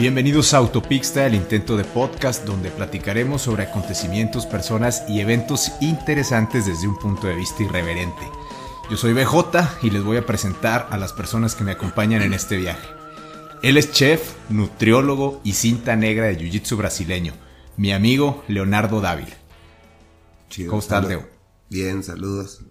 Bienvenidos a Autopixta, el intento de podcast donde platicaremos sobre acontecimientos, personas y eventos interesantes desde un punto de vista irreverente. Yo soy BJ y les voy a presentar a las personas que me acompañan en este viaje. Él es chef, nutriólogo y cinta negra de Jiu-Jitsu brasileño, mi amigo Leonardo Dávila. Chido, ¿Cómo estás. Leo? Bien, saludos.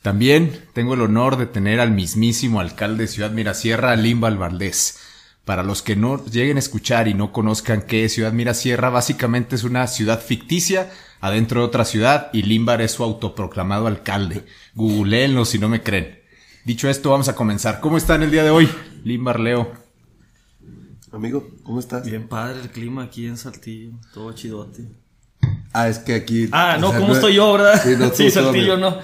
También tengo el honor de tener al mismísimo alcalde de Ciudad Mirasierra, Limbal Valdés. Para los que no lleguen a escuchar y no conozcan qué es Ciudad Mirasierra, básicamente es una ciudad ficticia adentro de otra ciudad y Limbar es su autoproclamado alcalde. Googleenlo si no me creen. Dicho esto, vamos a comenzar. ¿Cómo están el día de hoy? Limbar, Leo. Amigo, ¿cómo estás? Bien padre el clima aquí en Saltillo, todo chidote. Ah, es que aquí. Ah, no, sea, ¿cómo estoy yo, verdad? Sí, no, tú, Sí, tú, Saltillo no.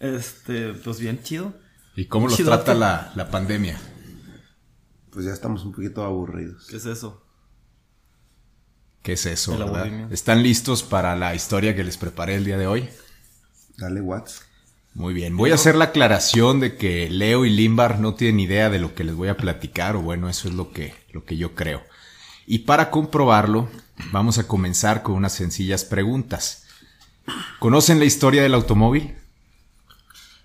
Este, pues bien chido. ¿Y cómo los Chidote. trata la, la pandemia? Pues ya estamos un poquito aburridos. ¿Qué es eso? ¿Qué es eso, verdad? ¿Están listos para la historia que les preparé el día de hoy? Dale, Watts. Muy bien, voy a hacer la aclaración de que Leo y Limbar no tienen idea de lo que les voy a platicar, o bueno, eso es lo que, lo que yo creo. Y para comprobarlo, vamos a comenzar con unas sencillas preguntas. ¿Conocen la historia del automóvil?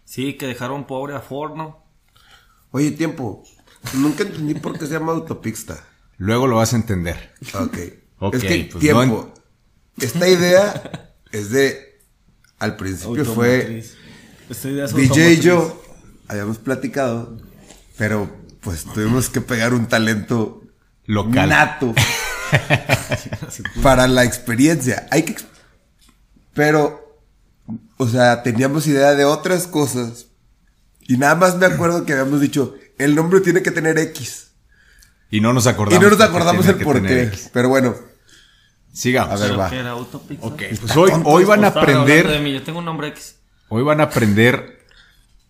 Sí, que dejaron pobre a Ford, ¿no? Oye, tiempo. Nunca entendí por qué se llama autopista. Luego lo vas a entender. Ok. Ok, es que, pues tiempo. Esta idea es de. Al principio fue. Esta idea es DJ y yo habíamos platicado, pero pues tuvimos que pegar un talento Local. nato para la experiencia. Hay que, pero, o sea, teníamos idea de otras cosas y nada más me acuerdo que habíamos dicho el nombre tiene que tener X Y no nos y acordamos. no nos por qué acordamos tenía el que por tener qué. X. Pero bueno, Sigamos. A ver, va. era. Ok, pues hoy, hoy van a hablando de aprender, mí, Yo tengo un nombre X. hoy van a aprender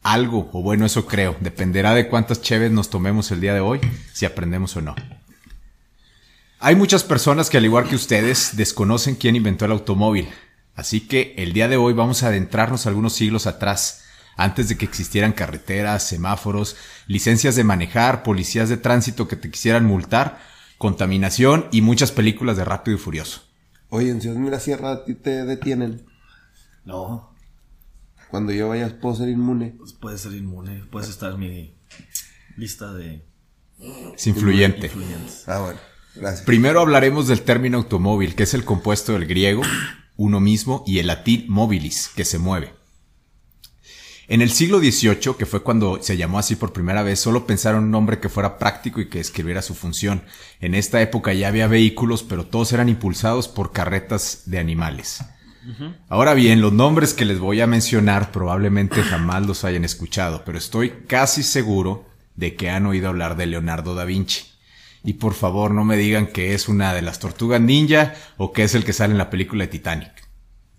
algo, o bueno, eso creo. Dependerá de cuántas cheves nos tomemos el día de hoy, si aprendemos o no. Hay muchas personas que al igual que ustedes desconocen quién inventó el automóvil. Así que el día de hoy vamos a adentrarnos algunos siglos atrás, antes de que existieran carreteras, semáforos, licencias de manejar, policías de tránsito que te quisieran multar, contaminación y muchas películas de Rápido y Furioso. oye, en Ciudad Mira Sierra a ti te detienen. No, Cuando yo vaya puedo ser inmune. pues puedes ser inmune. Puedes estar en mi lista de Es influyente. influyentes. Ah, bueno, gracias. Primero hablaremos del término automóvil, que es el compuesto del griego, uno mismo, y el latín mobilis, que se mueve. En el siglo XVIII, que fue cuando se llamó así por primera vez, solo pensaron un nombre que fuera práctico y que escribiera su función. En esta época ya había vehículos, pero todos eran impulsados por carretas de animales. Ahora bien, los nombres que les voy a mencionar probablemente jamás los hayan escuchado, pero estoy casi seguro de que han oído hablar de Leonardo da Vinci. Y por favor no me digan que es una de las tortugas ninja o que es el que sale en la película de Titanic.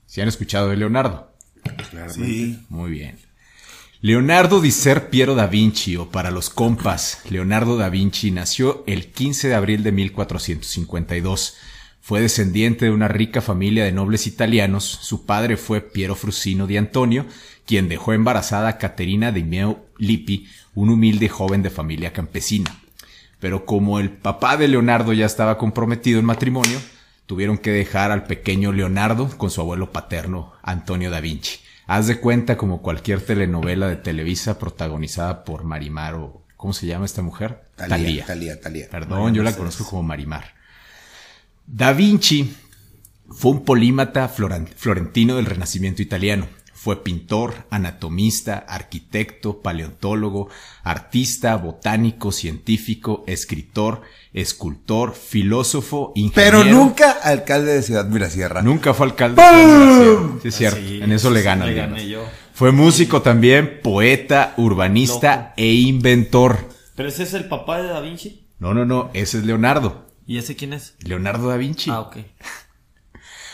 ¿Si han escuchado de Leonardo? Sí. Muy bien. Leonardo di Ser Piero da Vinci, o para los compas, Leonardo da Vinci nació el 15 de abril de 1452. Fue descendiente de una rica familia de nobles italianos. Su padre fue Piero Frusino di Antonio, quien dejó embarazada a Caterina di Meo Lippi, un humilde joven de familia campesina. Pero como el papá de Leonardo ya estaba comprometido en matrimonio, tuvieron que dejar al pequeño Leonardo con su abuelo paterno, Antonio da Vinci. Haz de cuenta como cualquier telenovela de Televisa protagonizada por Marimar o... ¿Cómo se llama esta mujer? Talía, Talía, Talía. Perdón, yo la conozco como Marimar. Da Vinci fue un polímata florentino del Renacimiento italiano. Fue pintor, anatomista, arquitecto, paleontólogo, artista, botánico, científico, escritor, escultor, filósofo, ingeniero. Pero nunca alcalde de Ciudad Mirasierra. Nunca fue alcalde. de Ciudad Miraciera. Sí, es cierto. Sí, en eso le gana. le gané yo. Fue músico también, poeta, urbanista Loco. e inventor. Pero ese es el papá de Da Vinci. No, no, no. Ese es Leonardo. ¿Y ese quién es? Leonardo da Vinci. Ah, ok.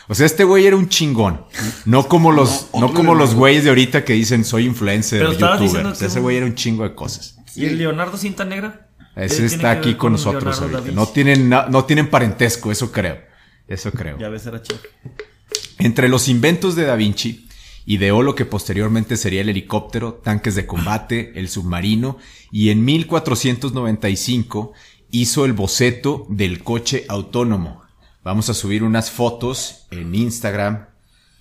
O sea, este güey era un chingón. No como los, No, como los güeyes de ahorita que dicen soy influencer Pero o youtuber. que ese güey era un chingo de cosas. ¿Y el Leonardo Cinta Negra? Ese está aquí con nosotros ahorita. No tienen, no tienen parentesco, eso creo. Eso creo. Ya ves, era chico. Entre los inventos de Da Vinci, ideó lo que posteriormente sería el helicóptero, tanques de combate, el submarino, y en 1495 hizo el boceto del coche autónomo. Vamos a subir unas fotos en Instagram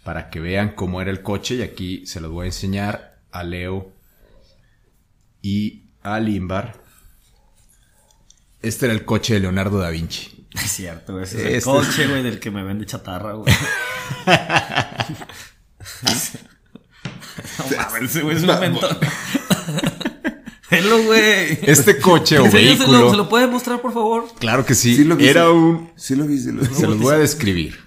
para que vean cómo era el coche y aquí se los voy a enseñar a Leo y a Limbar. Este era el coche de Leonardo da Vinci. Es cierto, ese es el Este- coche, güey, del que me vende chatarra, güey. no mames, ese güey es un mentor. Velo, güey. Este coche o vehículo. ¿Se lo puede mostrar, por favor? Claro que sí. Sí lo vi, era sí. un. Sí lo vi, sí lo vi. Se los voy a describir.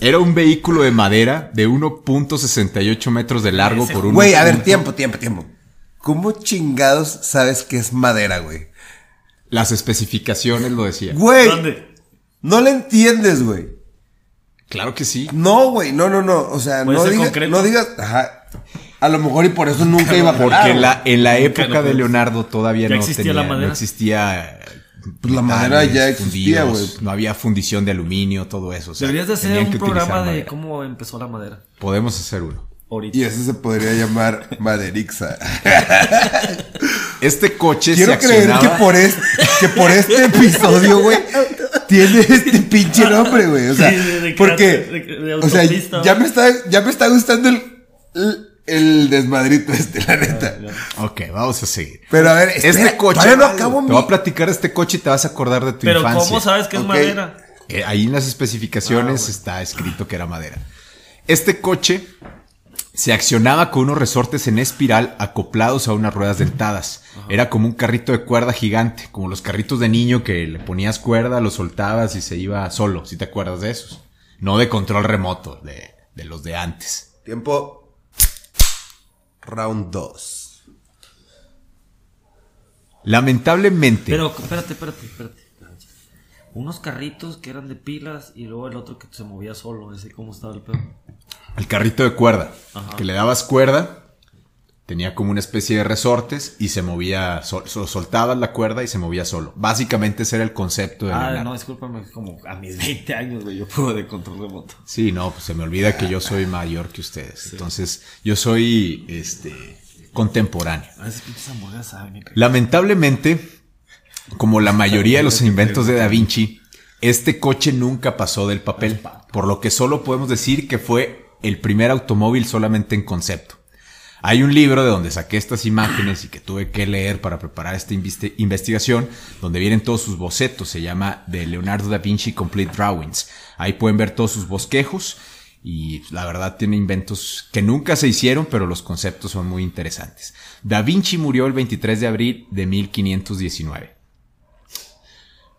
Era un vehículo de madera de 1.68 metros de largo por un. Güey, a ver, tiempo, tiempo, tiempo. ¿Cómo chingados sabes que es madera, güey? Las especificaciones lo decían. Güey, ¿Dónde? no le entiendes, güey. Claro que sí. No, güey, no, no, no. O sea, no digas, no digas, ajá. A lo mejor y por eso nunca iba a Porque jalar, en la, en la época de Leonardo todavía ¿Ya no existía tenía, la madera? no existía. Pues la madera ya existía, güey. No había fundición de aluminio, todo eso. o sea, Deberías de hacer un programa de madera. cómo empezó la madera. Podemos hacer uno. Ahorita. Y eso se podría llamar maderixa. Este coche Quiero se creer que por, este, que por este episodio, güey, tiene este pinche nombre, güey. O sea, Sí, de- de- porque, de- de o sea, ya me está, ya me está gustando el, el, el desmadrito este, la neta. Ok, vamos a seguir. Pero a ver, Este espera, coche. no acabo te mi- voy a platicar de este coche y te vas a acordar de tu Pero infancia. ¿cómo sabes que es madera? Eh, ahí en las especificaciones Ah, bueno. está escrito que era madera. Este coche se accionaba con unos resortes en espiral acoplados a unas ruedas dentadas. Era como un carrito de cuerda gigante, como los carritos de niño que le ponías cuerda, lo soltabas y se iba solo, si te acuerdas de esos. No de control remoto, de, de los de antes. Tiempo. Round 2. Lamentablemente, Pero, espérate, espérate, espérate. Unos carritos que eran de pilas y luego el otro que se movía solo. Ese cómo estaba el pedo. el carrito de cuerda, Ajá. que le dabas cuerda, tenía como una especie de resortes y se movía, sol- sol- soltabas la cuerda y se movía solo. Básicamente ese era el concepto de Ah, Leonardo. no, discúlpame, como a mis 20 años, güey, yo puedo de control remoto. Sí, no, pues se me olvida que yo soy mayor que ustedes. Entonces, yo soy este contemporáneo. A veces pinches hamburguesas saben. eh. Lamentablemente, como la mayoría de los inventos de Da Vinci, este coche nunca pasó del papel, por lo que solo podemos decir que fue el primer automóvil solamente en concepto. Hay un libro de donde saqué estas imágenes y que tuve que leer para preparar esta investigación, donde vienen todos sus bocetos, se llama The Leonardo da Vinci Complete Drawings. Ahí pueden ver todos sus bosquejos y la verdad tiene inventos que nunca se hicieron, pero los conceptos son muy interesantes. Da Vinci murió el 23 de abril de 1519.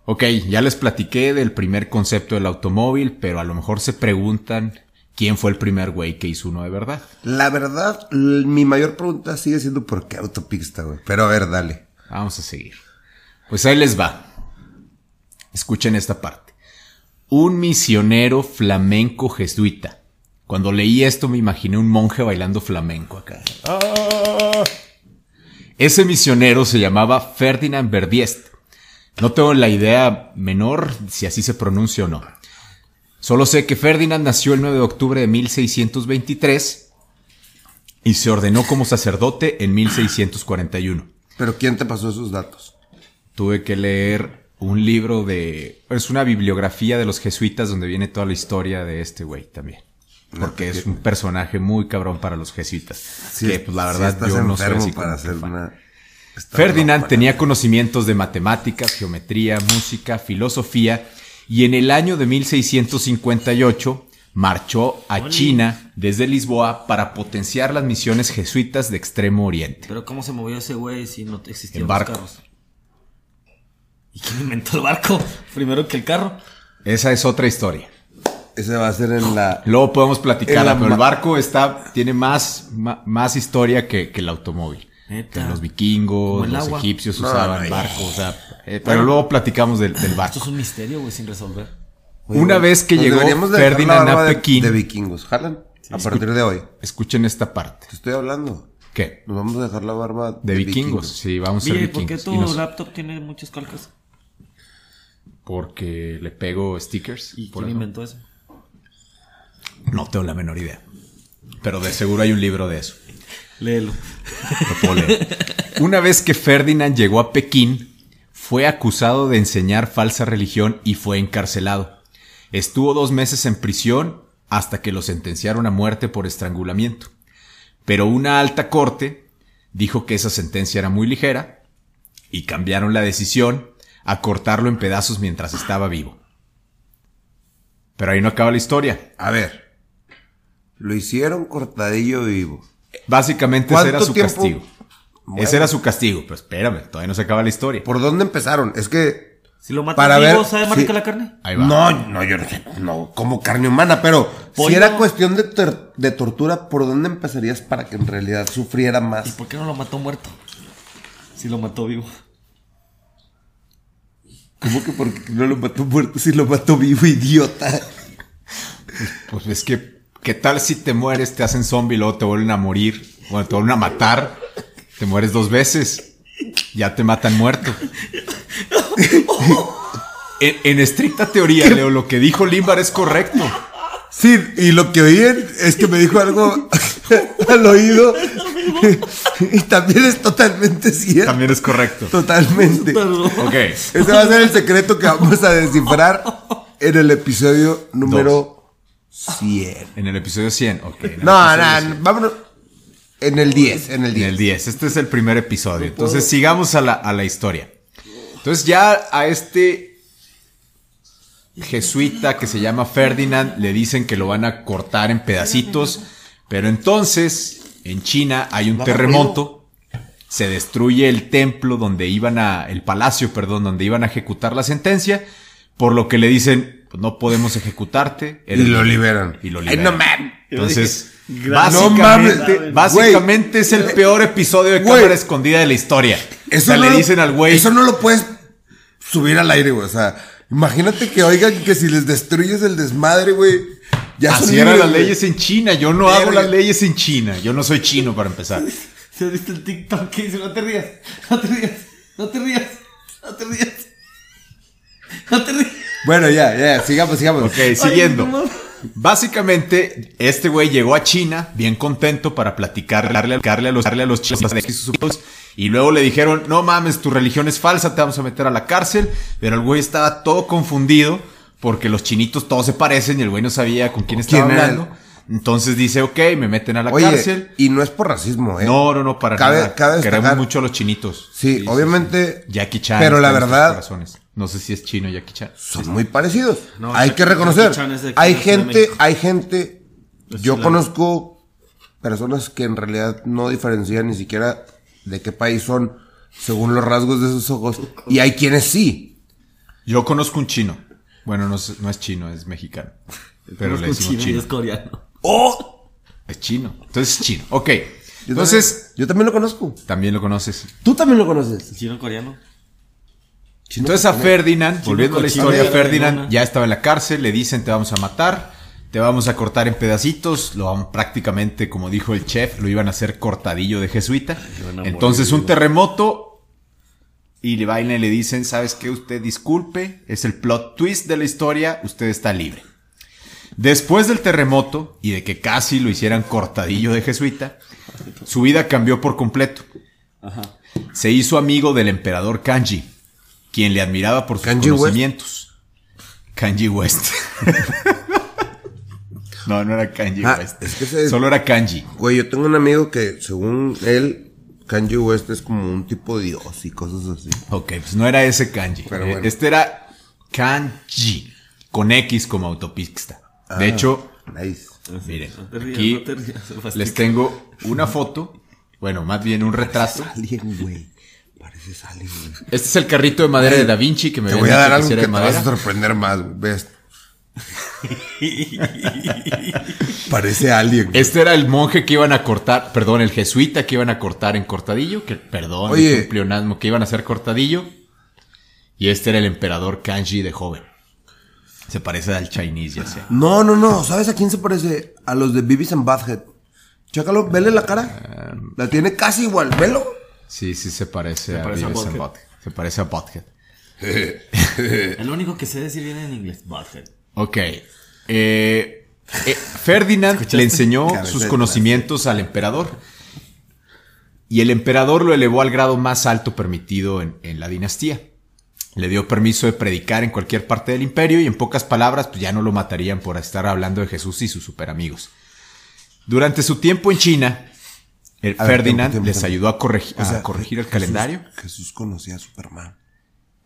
Ok, ya les platiqué del primer concepto del automóvil, pero a lo mejor se preguntan quién fue el primer güey que hizo uno de verdad. La verdad, mi mayor pregunta sigue siendo por qué autopista, güey. Pero a ver, dale. Vamos a seguir. Pues ahí les va. Escuchen esta parte. Un misionero flamenco jesuita. Cuando leí esto me imaginé un monje bailando flamenco acá. ¡Ah! Ese misionero se llamaba Ferdinand Verbiest. No tengo la idea menor si así se pronuncia o no. Solo sé que Ferdinand nació el 9 de octubre de 1623 y se ordenó como sacerdote en 1641 Pero ¿quién te pasó esos datos? tuve que leer un libro de... Es una bibliografía de los jesuitas donde viene toda la historia de este güey también. Porque es un personaje muy cabrón para los jesuitas. que pues la sí verdad yo no soy así para hacer una... Ferdinand tenía conocimientos de matemáticas, geometría, música, filosofía y en el año de 1658 marchó a China desde Lisboa para potenciar las misiones jesuitas de Extremo Oriente. Pero ¿cómo se movió ese güey si no existían los barco. carros? ¿Y quién inventó el barco? Primero que el carro. Esa es otra historia. Ese va a ser en la... Luego podemos platicarla, la pero el barco está, tiene más, más historia que, que el automóvil. Neta. Que los vikingos, los agua. egipcios No, usaban no, barcos, o sea, eh, pero luego platicamos del, del barco. Esto es un misterio, güey, sin resolver. Oye, Una vez que nos llegó de Ferdinand barba a de- Pekín. De, vikingos. ¿Jalan? a partir de hoy. Escuchen esta parte. Te estoy hablando. ¿Qué? Nos vamos a dejar la barba De, vikingos. Sí, vamos a ser Oye, ¿por qué vikingos. tu nos- laptop tiene muchas calcas? porque le pego stickers. ¿Y por quién inventó eso? No tengo la menor idea. Pero de seguro hay un libro de eso. Léelo. Lo puedo leer. Una vez que Ferdinand llegó a Pekín, fue acusado de enseñar falsa religión y fue encarcelado. Estuvo dos meses en prisión hasta que lo sentenciaron a muerte por estrangulamiento. Pero una alta corte dijo que esa sentencia era muy ligera y cambiaron la decisión a cortarlo en pedazos mientras estaba vivo. Pero ahí no acaba la historia. A ver. Lo hicieron cortadillo vivo. Básicamente ese era ¿Cuánto su tiempo? castigo. Bueno. Ese era su castigo. Pero espérame, todavía no se acaba la historia. ¿Por dónde empezaron? Es que. Si lo matas Para vivo, ver, ¿sabe más sí. la carne? Ahí va. No, no, yo no. No, como carne humana, pero si era cuestión de, tor- de tortura, ¿por dónde empezarías para que en realidad sufriera ¿Y más? por qué no lo mató muerto? Si lo mató vivo. ¿Cómo que porque no lo mató muerto si lo mató vivo, idiota? Pues es que, ¿qué tal si te mueres, te hacen zombie y luego te vuelven a morir? Bueno, te vuelven a matar. Te mueres dos veces. Ya te matan muerto. En, en estricta teoría, Leo, lo que dijo Limbar es correcto. Sí, y lo que oí es que me dijo algo al oído. y también es totalmente cierto. También es correcto. Totalmente. Ok. Ese va a ser el secreto que vamos a descifrar en el episodio número 100. En el episodio 100. Ok. en No, no, 100. vámonos. En el 10, en el En 10. el 10. Este es el primer episodio. Entonces sigamos a la, a la historia. Entonces ya a este jesuita que se llama Ferdinand le dicen que lo van a cortar en pedacitos. Pero entonces en China hay un terremoto. Se destruye el templo donde iban a, el palacio, perdón, donde iban a ejecutar la sentencia. Por lo que le dicen, pues no podemos ejecutarte. Y lo liberan. Y lo Ay, liberan. no mames. Entonces, No básicamente, mames. básicamente es el peor episodio de Güey. cámara escondida de la historia. o sea, no le lo- dicen al güey. Eso no lo puedes subir al aire, güey. O sea, imagínate que oigan que si les destruyes el desmadre, güey. Ya Así eran las leyes en China. Yo no hago las leyes en China. Yo no soy chino para empezar. ¿Se visto el TikTok que dice no te rías? No te rías. No te rías. No te rías. No te rías. Bueno, ya, ya, sigamos, sigamos. Ok, siguiendo. Ay, no mames. Básicamente, este güey llegó a China bien contento para platicarle darle, darle a los, darle a los chinos y luego le dijeron, no mames, tu religión es falsa, te vamos a meter a la cárcel. Pero el güey estaba todo confundido porque los chinitos todos se parecen y el güey no sabía con quién estaba ¿Quién era? Entonces dice, ok, me meten a la Oye, cárcel. y no es por racismo, ¿eh? No, no, no, para Cabe- nada. cabe Queremos mucho a los chinitos. Sí, obviamente. Jackie Chan. Pero la verdad. No sé si es chino Jackie Chan. son muy parecidos. No, hay Jackie- que reconocer. Jackie Chan es de aquí, hay gente, hay gente. Es Yo conozco personas que en realidad no diferencian ni siquiera de qué país son según los rasgos de sus ojos. Y hay quienes sí. Yo conozco un chino. Bueno, no es, no es chino, es mexicano. Pero le decimos chino y chino. es coreano. ¡Oh! Es chino. Entonces es chino. Ok. Yo Entonces, también, yo también lo conozco. también lo conoces. Tú también lo conoces. ¿El chino coreano? Entonces a Ferdinand, volviendo a la historia, la Ferdinand ya estaba en la cárcel, le dicen te vamos a matar, te vamos a cortar en pedacitos, lo van prácticamente, como dijo el chef, lo iban a hacer cortadillo de jesuita. a Entonces morir, un terremoto y le bailan y le dicen, ¿sabes qué? Usted disculpe, es el plot twist de la historia, usted está libre. Después del terremoto y de que casi lo hicieran cortadillo de jesuita, su vida cambió por completo. Ajá. Se hizo amigo del emperador Kanji, quien le admiraba por sus West. conocimientos. Kanji West. no, no era Kanji Ah, West. es que ese- Solo era Kanji. Güey, yo tengo un amigo que, según él, Kanye West es como un tipo de dios y cosas así. Ok, pues no era ese Kanji. Pero Eh, bueno. Este era Kanji, con X como autopista. De hecho, Nice. miren, No te rías, aquí no te rías, se fastidia. les tengo una foto, bueno, más bien un retrato. Alien, güey. Pareces alien, güey. Este es el carrito de madera de Da Vinci que me Te voy a dar algo que te de vas a sorprender más, güey. Ves. Parece alien. güey. Este era el monje que iban a cortar, perdón, el jesuita que iban a cortar en cortadillo, que perdón, Oye. es un pleonasmo que iban a hacer cortadillo. Y este era el emperador Kanji de joven. Se parece al Chinese, ya sé. No, no, no. ¿Sabes a quién se parece? A los de Beavis and Butthead. Chécalo, vele la cara. La tiene casi igual. Velo. Sí, sí se parece, a, parece a and Butthead. Se parece a Butthead. El único que sé decir bien en inglés, Butthead. Ok. Eh, eh, Ferdinand le enseñó sus conocimientos al emperador. Y el emperador lo elevó al grado más alto permitido en, en la dinastía. Le dio permiso de predicar en cualquier parte del imperio y en pocas palabras, pues ya no lo matarían por estar hablando de Jesús y sus super amigos. Durante su tiempo en China, el ver, Ferdinand tiempo, les ayudó a, corregi- O sea, a corregir el Jesús- calendario. Jesús conocía a Superman.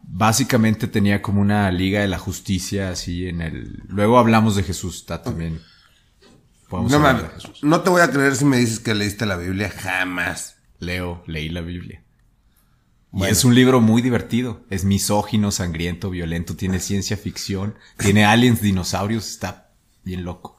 Básicamente tenía como una liga de la justicia así en el... Luego hablamos de Jesús, está también... Podemos No hablar mames, de Jesús. no te voy a creer si me dices que leíste la Biblia. Jamás. Leo, leí la Biblia. Bueno. Y es un libro muy divertido. Es misógino, sangriento, violento, tiene ciencia ficción, tiene aliens, dinosaurios, está bien loco.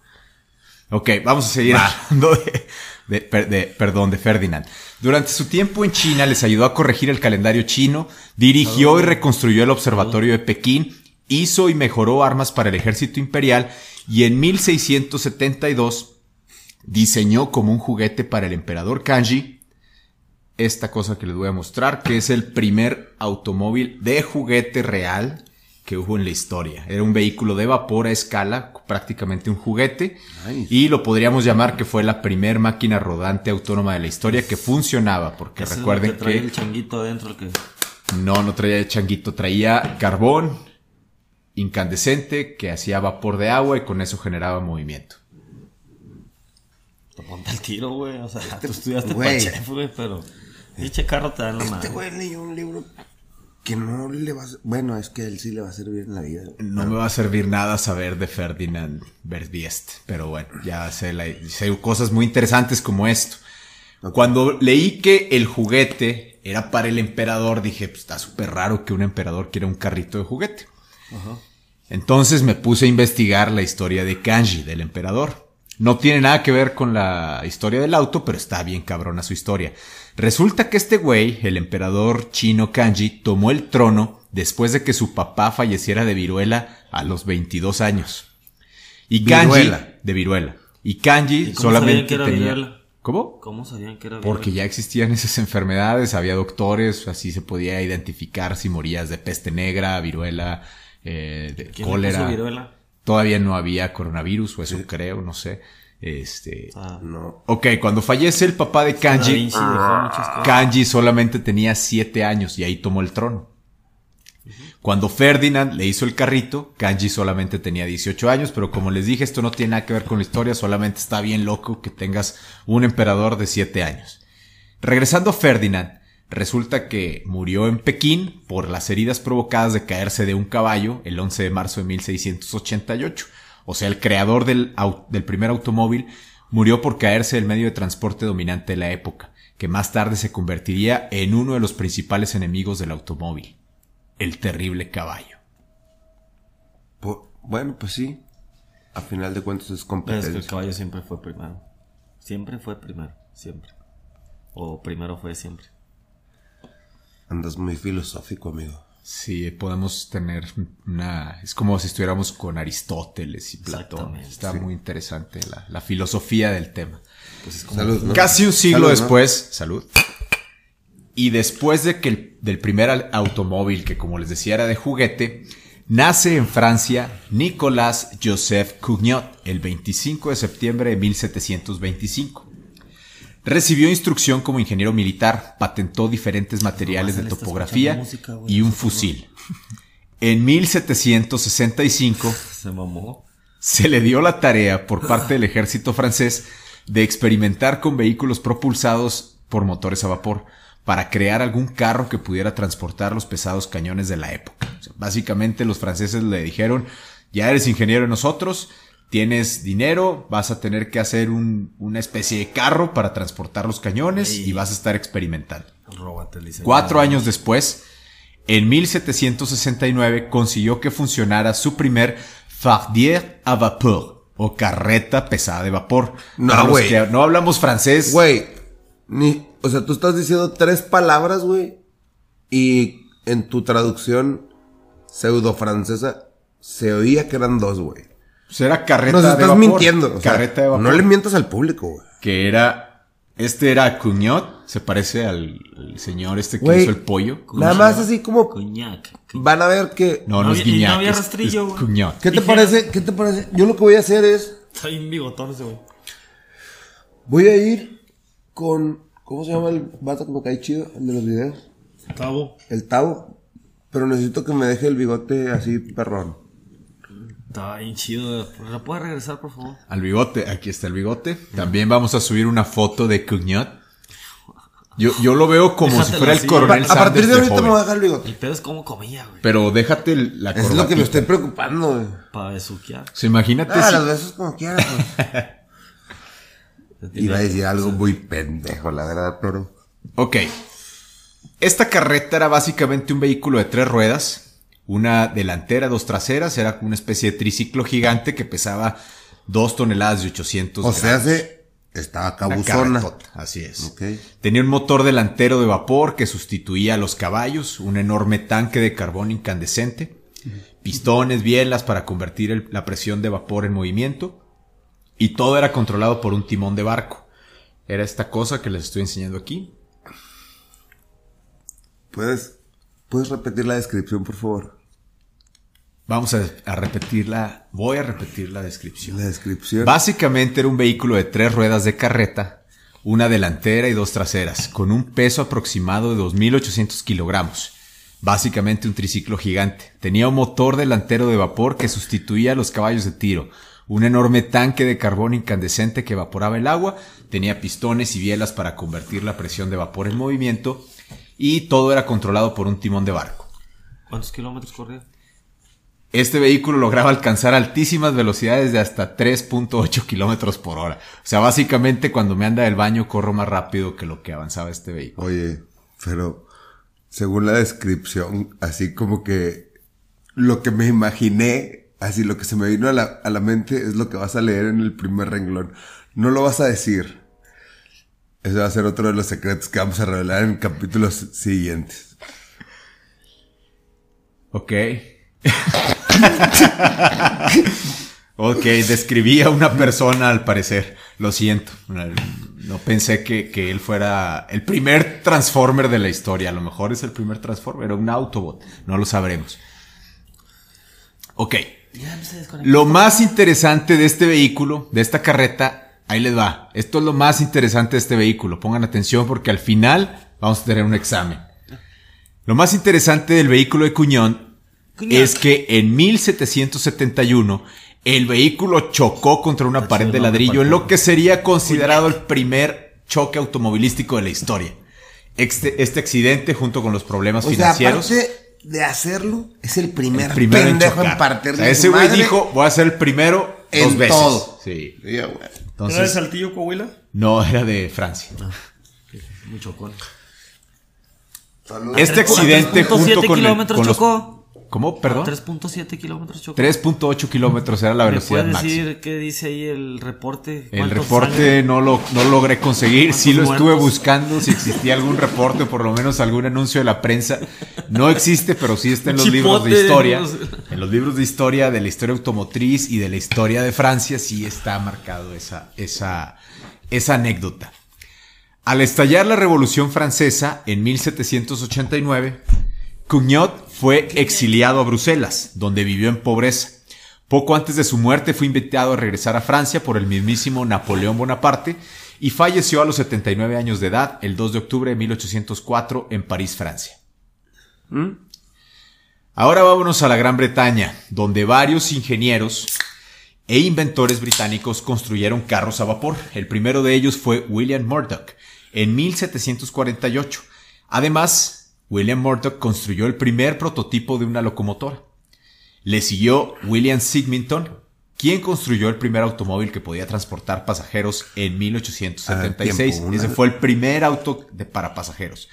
Ok, vamos a seguir hablando de, de- de- perdón, de Ferdinand. Durante su tiempo en China les ayudó a corregir el calendario chino, dirigió y reconstruyó el observatorio de Pekín, hizo y mejoró armas para el ejército imperial y en 1672 diseñó como un juguete para el emperador Kanji esta cosa que les voy a mostrar, que es el primer automóvil de juguete real que hubo en la historia. Era un vehículo de vapor a escala, prácticamente un juguete, Nice. y lo podríamos llamar que fue la primer máquina rodante autónoma de la historia que funcionaba, porque es recuerden que que el changuito adentro, el que... no, no traía changuito, traía carbón incandescente que hacía vapor de agua y con eso generaba movimiento. Te ponte el tiro, güey. O sea, tú estudiaste güey, pero... Carro te da en la Este güey leyó un libro que no le va a... Bueno, es que a él sí le va a servir en la vida. No me va a servir nada saber de Ferdinand Verbiest, pero bueno, ya sé, la- sé cosas muy interesantes como esto. Cuando leí que el juguete era para el emperador, dije, pues está súper raro que un emperador quiera un carrito de juguete. Entonces me puse a investigar la historia de Kanji, del emperador. No tiene nada que ver con la historia del auto, pero está bien cabrona su historia. Resulta que este güey, el emperador chino Kanji, tomó el trono después de que su papá falleciera de viruela a los 22 años. Y Kanji, Viruela. de viruela. Y Kanji ¿Y cómo solamente sabían que era tenía... viruela? ¿Cómo? ¿Cómo sabían que era Porque ya existían esas enfermedades, había doctores, así se podía identificar si morías de peste negra, viruela, eh, de ¿Quién le cólera. viruela? Todavía no había coronavirus, o eso creo, no sé. Este. Ah, No. Ok, cuando fallece el papá de Kanji, cosas. Kanji solamente tenía siete años y ahí tomó el trono. Cuando Ferdinand le hizo el carrito, Kanji solamente tenía 18 años, pero como les dije, esto no tiene nada que ver con la historia, solamente está bien loco que tengas un emperador de 7 años. Regresando a Ferdinand, resulta que murió en Pekín por las heridas provocadas de caerse de un caballo el 11 de marzo de 1688. O sea, el creador del, primer automóvil murió por caerse del medio de transporte dominante de la época, que más tarde se convertiría en uno de los principales enemigos del automóvil, el terrible caballo. Po- bueno, pues sí. A final de cuentas es que el competencia. caballo siempre fue primero. Siempre fue primero, siempre. O primero fue siempre. Andas muy filosófico, amigo. Sí, podemos tener una... Es como si estuviéramos con Aristóteles y Platón. Está sí. muy interesante la, la filosofía del tema. Pues es como... Salud, ¿no? Casi un siglo Salud, ¿no? después, salud. Y después de que el- del primer automóvil, que como les decía era de juguete, nace en Francia Nicolas Joseph Cugnot el 25 de septiembre de 1725. Recibió instrucción como ingeniero militar, patentó diferentes materiales de topografía música, y un fusil. En 1765 Se mamó. se le dio la tarea por parte del ejército francés de experimentar con vehículos propulsados por motores a vapor para crear algún carro que pudiera transportar los pesados cañones de la época. O sea, básicamente los franceses le dijeron, ya eres ingeniero de nosotros, tienes dinero, vas a tener que hacer un- una especie de carro para transportar los cañones y vas a estar experimentando. Róbate. Cuatro años después, en 1769, consiguió que funcionara su primer fardier à vapeur, o carreta pesada de vapor. No, güey. no hablamos francés. Güey, ni, o sea, tú estás diciendo tres palabras, güey, y en tu traducción pseudo francesa se oía que eran dos, güey. Pues era carreta Nos de estás vapor. mintiendo. o sea, carreta de vapor. No le mientas al público, güey. Que era, este era Cugnot, se parece al, al señor este que Güey. hizo el pollo. Nada más así como Coñac. van a ver que... No, no, No es había- y no Guiñac, había es- rastrillo, es güey. Cugnot. ¿Qué te parece? ¿Qué te parece? Yo lo que voy a hacer es... Está bien bigotón ese, güey. Voy a ir con... ¿Cómo se llama el vato que me cae chido? El de los videos. Cabo. El Tavo. pero necesito que me deje el bigote así perrón. Está bien chido. ¿La puedes regresar, por favor? Al bigote, aquí está el bigote. También vamos a subir una foto de Cugnot. Yo, yo lo veo como si fuera el así. coronel a partir Sanders de de ahorita me voy a dejar el bigote. El pedo es cómo comía, güey. Pero déjate la Es lo que me corbatita. estoy preocupando, güey. Para besuquear. O sea, imagínate Ah, si- los besos como quieras, pues. Iba a decir algo muy pendejo, la verdad, pero... Ok. Esta carreta era básicamente un vehículo de tres ruedas, una delantera, dos traseras, era una especie de triciclo gigante que pesaba dos toneladas de 800 O sea, se... Estaba cabuzona. Así es. Tenía un motor delantero de vapor que sustituía a los caballos, un enorme tanque de carbón incandescente, pistones, bielas para convertir el- la presión de vapor en movimiento, y todo era controlado por un timón de barco. Era esta cosa que les estoy enseñando aquí. ¿Puedes, ¿Puedes repetir la descripción, por favor? Vamos a, a repetirla, voy a repetir la descripción. La descripción. Básicamente era un vehículo de tres ruedas de carreta, una delantera y dos traseras, con un peso aproximado de 2.800 kilogramos. Básicamente un triciclo gigante. Tenía un motor delantero de vapor que sustituía a los caballos de tiro, un enorme tanque de carbón incandescente que evaporaba el agua, tenía pistones y bielas para convertir la presión de vapor en movimiento, y todo era controlado por un timón de barco. ¿Cuántos kilómetros corría? Este vehículo lograba alcanzar altísimas velocidades de hasta 3.8 kilómetros por hora. O sea, básicamente cuando me anda del baño corro más rápido que lo que avanzaba este vehículo. Oye, pero según la descripción, así como que lo que me imaginé, así lo que se me vino a la, a la mente es lo que vas a leer en el primer renglón. No lo vas a decir. Ese va a ser otro de los secretos que vamos a revelar en capítulos siguientes. Ok. ok, describí a una persona al parecer. Lo siento. No pensé que, que él fuera el primer Transformer de la historia. A lo mejor es el primer Transformer, era un Autobot. No lo sabremos. Ok. Lo más interesante de este vehículo, de esta carreta, ahí les va. Esto es lo más interesante de este vehículo. Pongan atención porque al final vamos a tener un examen. Lo más interesante del vehículo de Cuñón. Es que en 1771 el vehículo chocó contra una Está pared de ladrillo en lo que sería considerado el primer choque automovilístico de la historia. Este, este accidente, junto con los problemas O sea, financieros, aparte de hacerlo, es el primer, el primero en pendejo en, chocar. partirle O sea, ese güey dijo, voy a ser el primero en dos veces. todo. Sí. ¿Era de Entonces, Saltillo, Coahuila? no, era de Francia. Muy chocón. Saludos. Este A 3.7 accidente junto con, el- kilómetros con los... chocó. ¿Cómo? Perdón. 3.7 kilómetros chocó. 3.8 kilómetros era la ¿Me velocidad puedes máxima. decir qué dice ahí el reporte? El ¿Cuántos reporte no lo, no lo logré conseguir. Sí lo ¿Cuántos estuve buscando si existía algún reporte, por lo menos algún anuncio de la prensa. No existe, pero sí está en los libros de historia. En los libros de historia de la historia automotriz y de la historia de Francia sí está marcado esa, esa, esa anécdota. Al estallar la Revolución Francesa en 1789, Cugnot fue exiliado a Bruselas, donde vivió en pobreza. Poco antes de su muerte fue invitado a regresar a Francia por el mismísimo Napoleón Bonaparte y falleció a los 79 años de edad el 2 de octubre de 1804 en París, Francia. Ahora vámonos a la Gran Bretaña, donde varios ingenieros e inventores británicos construyeron carros a vapor. El primero de ellos fue William Murdoch en 1748. Además, William Murdoch construyó el primer prototipo de una locomotora. Le siguió William Symington, quien construyó el primer automóvil que podía transportar pasajeros en 1876. Ah, una- Ese fue el primer auto de- para pasajeros.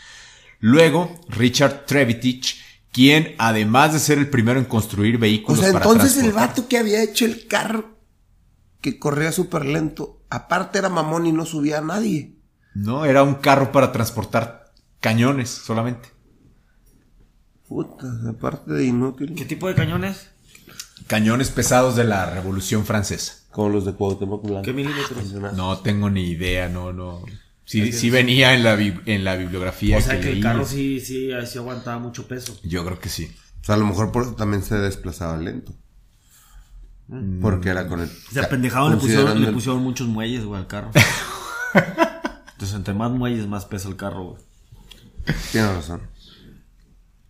Luego, Richard Trevithick, quien además de ser el primero en construir O vehículos sea, para entonces el vato que había hecho el carro que corría súper lento, aparte era mamón y no subía a nadie. No, era un carro para transportar cañones solamente. Puta, aparte de inútil. ¿Qué tipo de cañones? Cañones pesados de la Revolución Francesa. Como los de Cuauhtémoc Blanco. ¿Qué milímetros? No tengo ni idea, no, no. Sí, sí venía en la, en la bibliografía O sea que, que el leí. carro sí, sí, sí aguantaba mucho peso. Yo creo que sí. O sea, a lo mejor por eso también se desplazaba lento. Porque era con el... O sea, pendejado le pusieron, le pusieron muchos muelles, güey, al carro. Entonces, entre más muelles, más pesa el carro, güey. Tienes razón.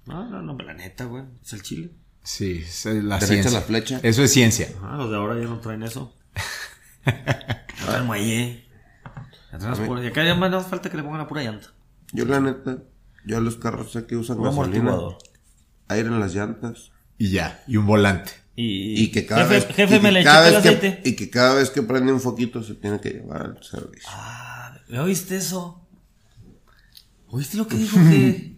No, no, no, la neta, güey. Es el chile. Sí, es la Derecha ciencia. la flecha. Eso es ciencia. Ah, los de ahora ya no traen eso. No traen muelle. Ya traen las puras- Y acá ya más nos falta que le pongan la pura llanta. Yo la neta, yo a los carros sé que usan Un gasolina, amortiguador. aire en las llantas. Y ya, y un volante. Y, Y que cada jefe, vez, jefe y que me le cada el vez que- aceite. y que cada vez que prende un foquito se tiene que llevar al servicio. Ah, ¿me oíste eso? ¿Oíste lo que dijo que...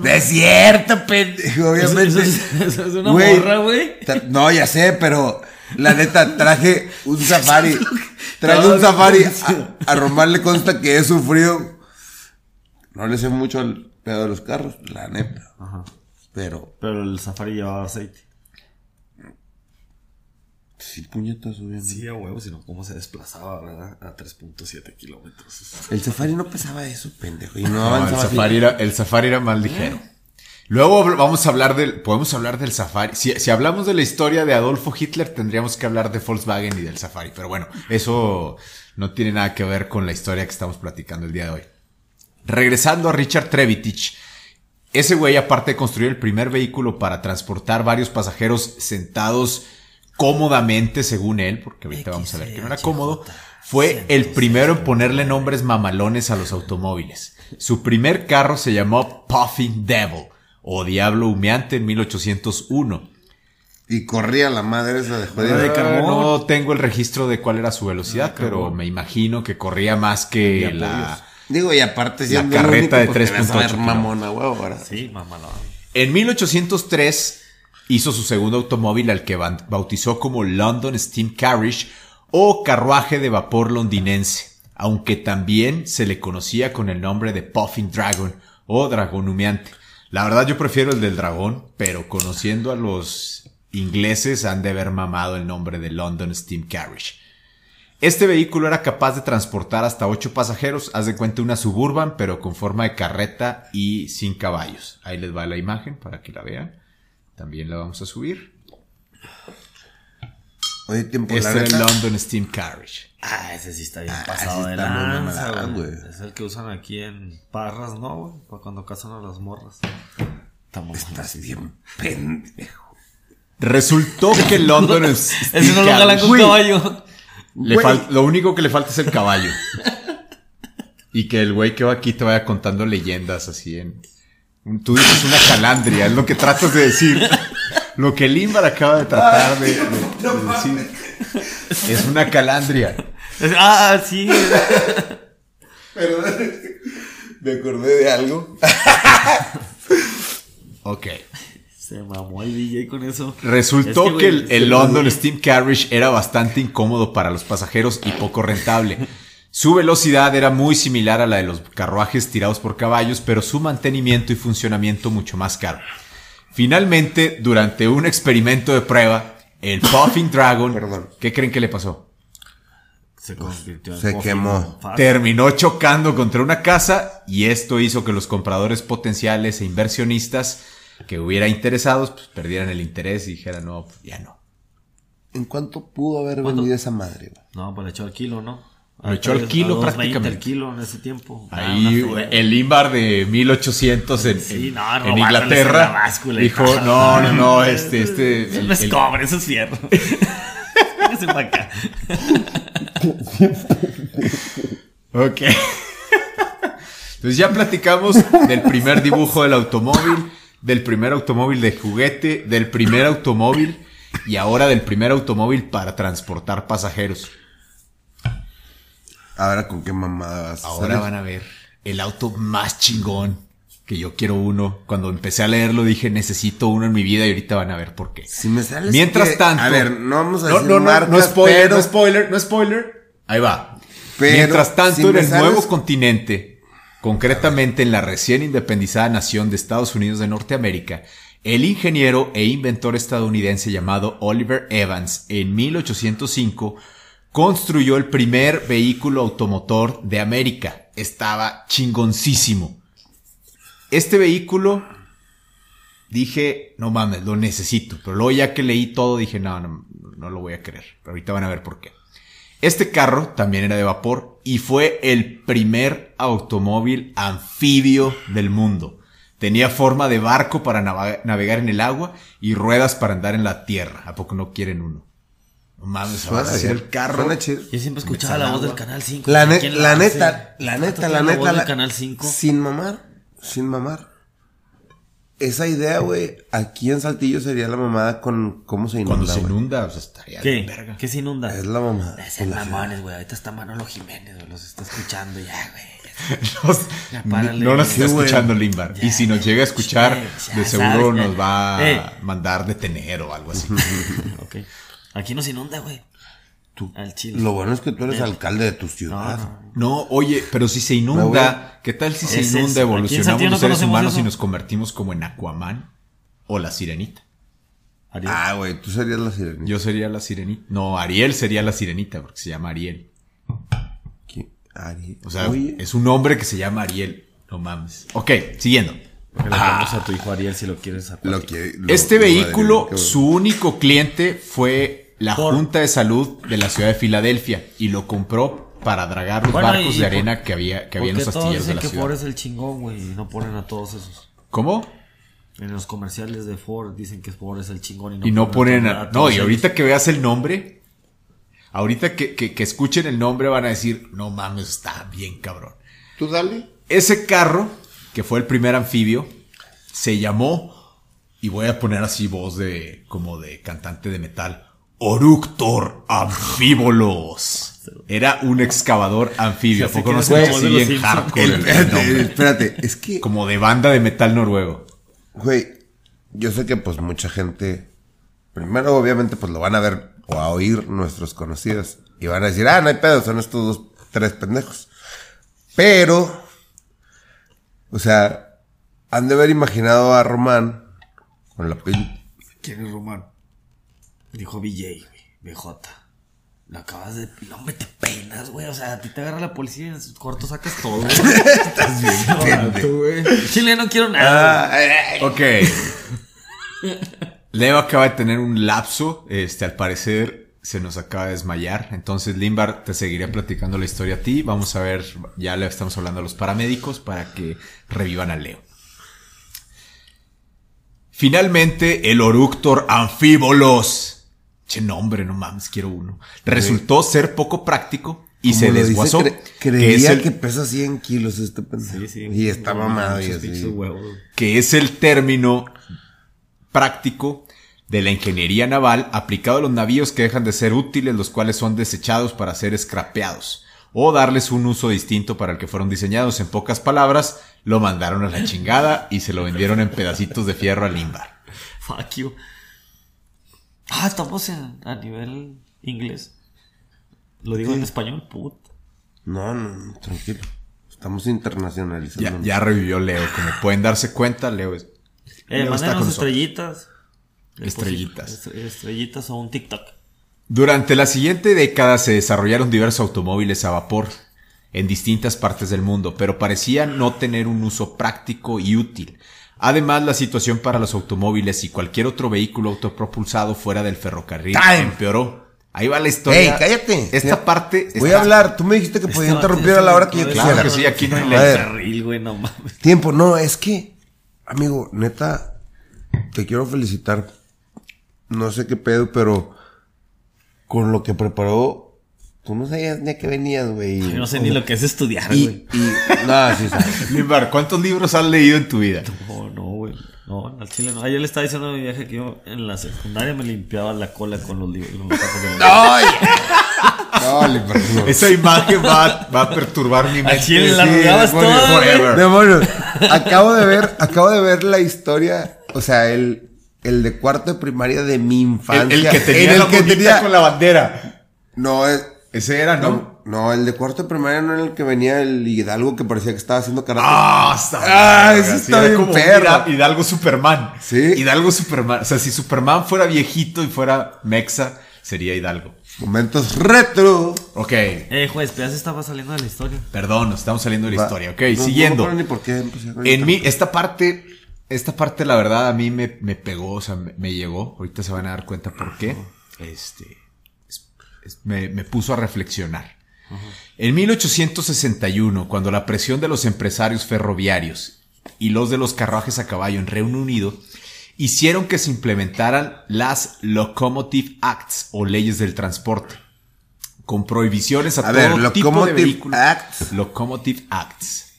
no- es cierto, pendejo, obviamente. eso es- eso es una morra, güey. No, ya sé, pero la neta, traje un safari. Traje un safari. A, a Román le consta que he sufrido. No le sé mucho al pedo de los carros, la neta. Ajá. Pero, Pero el safari llevaba aceite. Sí, puñetas, obviamente. Sí, a huevo, sino cómo se desplazaba, ¿verdad? A 3.7 kilómetros. El safari no pesaba eso, pendejo. Y no, No, el avanzaba safari, era, el safari era más ligero. Luego vamos a hablar del, podemos hablar del Safari. Si, si hablamos de la historia de Adolfo Hitler, tendríamos que hablar de Volkswagen y del Safari. Pero bueno, eso no tiene nada que ver con la historia que estamos platicando el día de hoy. Regresando a Richard Trevitich, ese güey, aparte de construir el primer vehículo para transportar varios pasajeros sentados cómodamente, según él, porque ahorita vamos a ver que no era cómodo, fue el primero en ponerle nombres mamalones a los automóviles. Su primer carro se llamó Puffin Devil, o Diablo Humeante en 1801. Y corría la madre esa de jodida. de carbón. No tengo el registro de cuál era su velocidad, pero me imagino que corría más que la... Digo, y aparte La carreta único, de pues, te vas a 3.8 ver mamona, huevo, ahora. Sí, mamalón. En 1803 hizo su segundo automóvil al que bautizó como London Steam Carriage o carruaje de vapor londinense, aunque también se le conocía con el nombre de Puffing Dragon o dragón humeante. La verdad yo prefiero el del dragón, pero conociendo a los ingleses han de haber mamado el nombre de London Steam Carriage. Este vehículo era capaz de transportar hasta 8 pasajeros, haz de cuenta una suburban, pero con forma de carreta y sin caballos. Ahí les va la imagen para que la vean. También la vamos a subir. Oye, tiempo, la Este es el London Steam Carriage. Ah, ese sí está bien Ah, pasado de lanza, güey. Es el que usan aquí en Parras, ¿no, güey? Para cuando casan a las morras. Estamos Estás bien pendejo. Resultó que el London Steam Ese no lo jalan con Güey, caballo. le lo único que le falta es el caballo. y que el güey que va aquí te vaya contando leyendas así en... Tú dices una calandria, es lo que tratas de decir. Lo que Limbar acaba de tratar de, de- de decir. Es una calandria. Ah, sí. Perdón, me acordé de algo. Ok. Se mamó el DJ con eso. Resultó Es que, que, el, el lo- London Steam Carriage era bastante incómodo para los pasajeros y poco rentable. Su velocidad era muy similar a la de los carruajes tirados por caballos, pero su mantenimiento y funcionamiento mucho más caro. Finalmente, durante un experimento de prueba, el Puffing Dragon, Perdón. ¿qué creen que le pasó? Se convirtió en se quemó. Terminó chocando contra una casa y esto hizo que los compradores potenciales e inversionistas que hubiera interesados pues, perdieran el interés y dijeran, no, pues, ya no. ¿En cuánto pudo haber vendido esa madre? güey? No, pues le echó al kilo, ¿no? Lo echó al A kilo 2.20 prácticamente. el kilo en ese tiempo. Ah, Ahí feria. el Imbar de 1800 en, Sí, en- no, Inglaterra dijo, no, no, no, este, este... El- no es el- cobre, eso es acá. Ok. Entonces ya platicamos del primer dibujo del automóvil, del primer automóvil de juguete, del primer automóvil y ahora del primer automóvil para transportar pasajeros. Ahora con qué mamada vas a Ahora van a ver el auto más chingón que yo quiero uno. Cuando empecé a leerlo dije necesito uno en mi vida y ahorita van a ver por qué. Si me sales Mientras que- tanto. A ver, no vamos a no, decir no, no, marcas, no spoiler, pero... no spoiler, no spoiler. Ahí va. Pero, Mientras tanto, si en el sales- nuevo continente, concretamente en la recién independizada nación de Estados Unidos de Norteamérica, el ingeniero e inventor estadounidense llamado Oliver Evans en 1805 construyó el primer vehículo automotor de América. Estaba chingoncísimo. Este vehículo dije, no mames, lo necesito. Pero luego ya que leí todo dije, no, no, no lo voy a creer. Pero ahorita van a ver por qué. Este carro también era de vapor y fue el primer automóvil anfibio del mundo. Tenía forma de barco para navegar en el agua y ruedas para andar en la tierra. ¿A poco no quieren uno? Mames, Suena a bien, el carro. suena chido. Yo siempre escuchaba la voz del. Canal 5. La, ne- ¿Quién la hace? neta, la neta, la voz neta, del la, Canal 5. sin mamar, sin mamar. Esa idea, güey, aquí en Saltillo sería la mamada con cómo se inunda, Cuando se inunda, o sea, estaría ¿Qué? verga. ¿Qué se inunda? Es la mamada. Es el mamones, güey. Ahorita está Manolo Jiménez, güey. Los está escuchando ya, güey. Nos- Ya, párale, no nos está Sí, escuchando Limbar. Ya, y si nos llega a escuchar, ya de sabes, seguro ya. nos va a Eh. mandar detener o algo así. ok. Aquí nos inunda, güey. Tú- Al chile. Lo bueno es que tú eres alcalde de tu ciudad. No, oye, pero si se inunda, ¿qué tal si se es- inunda, evolucionamos no los seres humanos eso. y nos convertimos como en Aquaman o la sirenita? Ariel. Ah, güey, tú serías la sirenita. Yo sería la sirenita. No, Ariel sería la sirenita porque se llama Ariel. ¿Qué? Ari- O sea, Oye, es un hombre que se llama Ariel. No mames. Ok, siguiendo. Le damos a tu hijo Ariel si lo quieres lo que, lo- Este lo vehículo, su único cliente fue la Ford. Junta de Salud de la ciudad de Filadelfia y lo compró para dragar los Bueno, barcos y- de arena por- que había, que había en los todos astilleros de dicen la que ciudad. Ford es el chingón, güey. Y no ponen a todos esos. ¿Cómo? En los comerciales de Ford dicen que Ford es el chingón. Y no, Y no ponen a... No, todos y ellos. ahorita que veas el nombre, ahorita que, que- que escuchen el nombre van a decir, no mames, está bien cabrón. ¿Tú dale? Ese carro, que fue el primer anfibio, se llamó, y voy a poner así voz de, como de cantante de metal, Oructor Anfíbolos. Era un excavador anfibio. ¿A Ya sé poco no se Simpsons. hardcore El- el espérate, nombre? espérate, es que, Como de banda de metal noruego. güey, yo sé que pues mucha gente, primero obviamente pues lo van a ver o a oír nuestros conocidos y van a decir, ah, no hay pedo, son estos dos, tres pendejos. Pero, o sea, han de haber imaginado a Román con la pin- ¿Quién es Román? Dijo BJ, güey. BJ. Lo acabas de. No me te peinas, güey. O sea, a ti te agarra la policía y en su corto sacas todo, güey. Estás bien, güey. Chile, no quiero nada. Ah, Ok. Leo acaba de tener un lapso. Este, al parecer se nos acaba de desmayar. Entonces, Limbar, te seguiré platicando la historia a ti. Vamos a ver, ya le estamos hablando a los paramédicos para que revivan a Leo. Finalmente, el Oructor Anfíbolos. Che nombre, no mames, quiero uno. Resultó ser poco práctico y como se dice, desguazó. cre- que creía es el- que pesa 100 kilos este pendejo. Sí, sí. Y está No, mamado y así. que es el término práctico de la ingeniería naval aplicado a los navíos que dejan de ser útiles, los cuales son desechados para ser scrapeados o darles un uso distinto para el que fueron diseñados. En pocas palabras, lo mandaron a la chingada y se lo vendieron en pedacitos de fierro a Limbar. Fuck you. Ah, estamos en, a nivel inglés. Lo digo en español, put. No, no, no, tranquilo. Estamos internacionalizando. Ya, ya revivió Leo. Como pueden darse cuenta, Leo es... Eh, Leo está con estrellitas. Estrellitas. Estre- Estrellitas o un TikTok. Durante la siguiente década se desarrollaron diversos automóviles a vapor en distintas partes del mundo, pero parecían no tener un uso práctico y útil. Además, la situación para los automóviles y cualquier otro vehículo autopropulsado fuera del ferrocarril Time. empeoró. Ahí va la historia. ¡Ey, cállate! Esta Ya. parte. Voy está- a hablar. Tú me dijiste que podía Este vato interrumpir a la hora que yo quisiera. Claro que sí, aquí no hay A ley. ver. Carril, güey, no mames. Tiempo, no, es que, amigo, neta, te quiero felicitar. No sé qué pedo, pero con lo que preparó, tú no sabías ni a qué venías, güey. Yo no sé ni lo que es estudiar, Y, güey. y, no, sí sabes. Limbar, ¿cuántos libros has leído en tu vida? No, no, güey. No, al chile no. Ayer le estaba diciendo a mi vieja que yo en la secundaria me limpiaba la cola con los libros. Los de la-. No, le perdón. Esa imagen va, va a perturbar mi mente. chile la Sí, arrugabas demonio, toda. Demonios. Acabo de ver, acabo de ver la historia, o sea, el, el de cuarto de primaria de mi infancia. el que tenía en el la que tenía, con la bandera. no es, Ese era, ¿no? no, no, el de cuarto de primaria no era el que venía el Hidalgo que parecía que estaba haciendo karate. Ah, está Ah, ese está bien como perro. Hidalgo Superman. Sí. Hidalgo Superman. O sea, si Superman fuera viejito y fuera mexa, sería Hidalgo. Momentos retro. Ok. Eh, juez, ya se estaba saliendo de la historia. Perdón, nos estamos saliendo de la Va. historia. Ok, No- siguiendo. ni por qué con En mí, esta parte, esta parte, la verdad, a mí me, me pegó, o sea, me, me llegó. Ahorita se van a dar cuenta por qué. Este, es- es- me, me puso a reflexionar. En 1861, cuando la presión de los empresarios ferroviarios y los de los carruajes a caballo en Reino Unido hicieron que se implementaran las Locomotive Acts o leyes del transporte, con prohibiciones a, A todo ver, tipo de Locomotive vehículos. Acts. Locomotive Acts,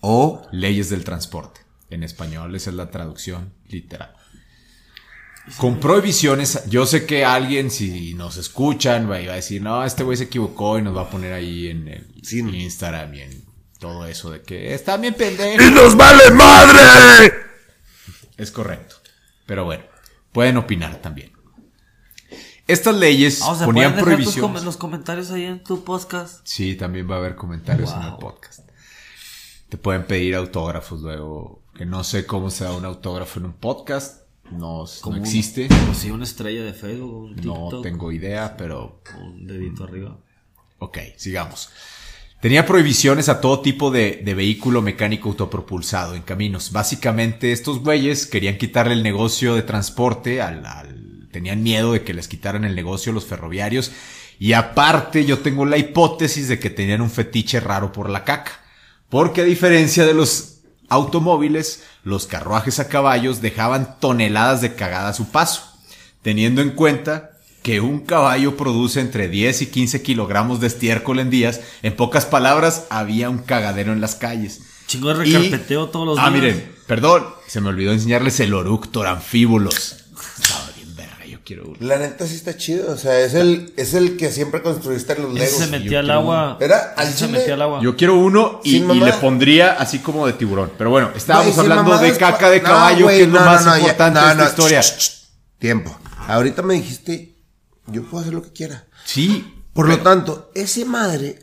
O leyes del transporte. En español esa es la traducción literal. Con prohibiciones, yo sé que alguien, si nos escuchan, va a decir, no, este güey se equivocó y nos va a poner ahí en el Sí. Instagram y en todo eso de que está bien pendejo. nos vale madre! Es correcto. Pero bueno, pueden opinar también. Estas leyes Ah, o sea, ponían dejar tus prohibiciones. com- los comentarios ahí en tu podcast. Sí, también va a haber comentarios en el podcast. Te pueden pedir autógrafos luego. Que no sé cómo se da un autógrafo en un podcast. No, no existe. Como si una estrella de Facebook, un No tengo idea, pero un dedito arriba. Ok, sigamos. Tenía prohibiciones a todo tipo de, de vehículo mecánico autopropulsado en caminos. Básicamente estos güeyes querían quitarle el negocio de transporte al, al- tenían miedo de que les quitaran el negocio los ferroviarios. Y aparte yo tengo la hipótesis de que tenían un fetiche raro por la caca. Porque a diferencia de los automóviles, los carruajes a caballos dejaban toneladas de cagada a su paso teniendo en cuenta que un caballo produce entre 10 y 15 kilogramos de estiércol en días. En pocas palabras, había un cagadero en las calles. Chingo de Y- recarpeteo todos los ah, días. miren, perdón, se me olvidó enseñarles el Oructor Anfíbulos. Yo quiero uno. La neta sí está chido. O sea, es el, es el que siempre construiste en los Ese legos. se yo metía al quiero agua. Era al se metía al agua. Yo quiero uno y, le pondría así como de tiburón. Pero bueno, estábamos hablando de caca de no, caballo, que es lo no, más no, importante no, de esta no, historia. ch, ch, ch. Tiempo. Ahorita me dijiste, yo puedo hacer lo que quiera. Sí. Por lo tanto, ese madre,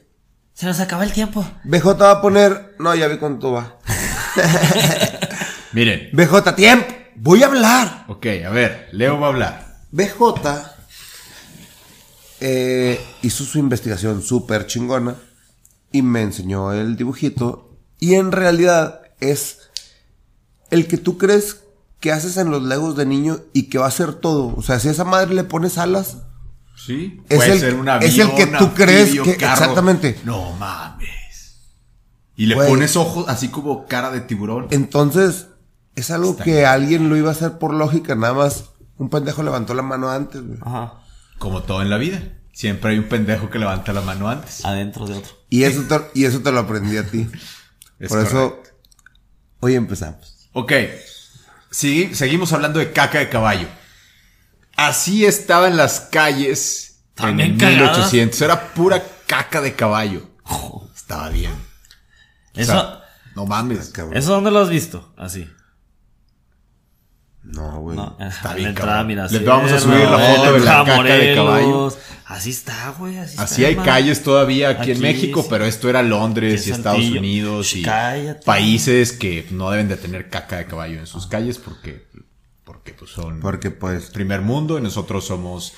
Se nos acaba el tiempo. BJ va a poner, no, ya vi cuánto va. Miren. BJ, tiempo. Voy a hablar. Ok, a ver, Leo va a hablar. BJ eh, hizo su investigación súper chingona y me enseñó el dibujito. Y en realidad es el que tú crees que haces en los legos de niño y que va a hacer todo. O sea, si a esa madre le pones alas, Sí. Es Puede el- ser un es el que tú crees que- carro. exactamente. No mames. Y le pones ojos así como cara de tiburón. entonces es algo Está que bien. alguien lo iba a hacer por lógica. Nada más un pendejo levantó la mano antes. güey. Ajá. Como todo en la vida. Siempre hay un pendejo que levanta la mano antes. Adentro de otro. Y eso, te, y eso te lo aprendí a ti. Es por eso, hoy empezamos. Ok. Sigui- seguimos hablando de caca de caballo. Así estaba en las calles También en cagadas. 1800. Era pura caca de caballo. Estaba bien. O Eso, sea, no mames. Cabrón. ¿Eso dónde lo has visto? Así. No, güey. No, Está en bien, entrada, mira. Les vamos a subir la foto de la caca de caballo. Así está, güey. Así, Así está, hay calles todavía aquí, en México, sí. pero esto era Londres y Estados. Unidos y Cállate. países que no deben de tener caca de caballo en sus calles porque, porque pues son Porque pues, primer mundo y nosotros somos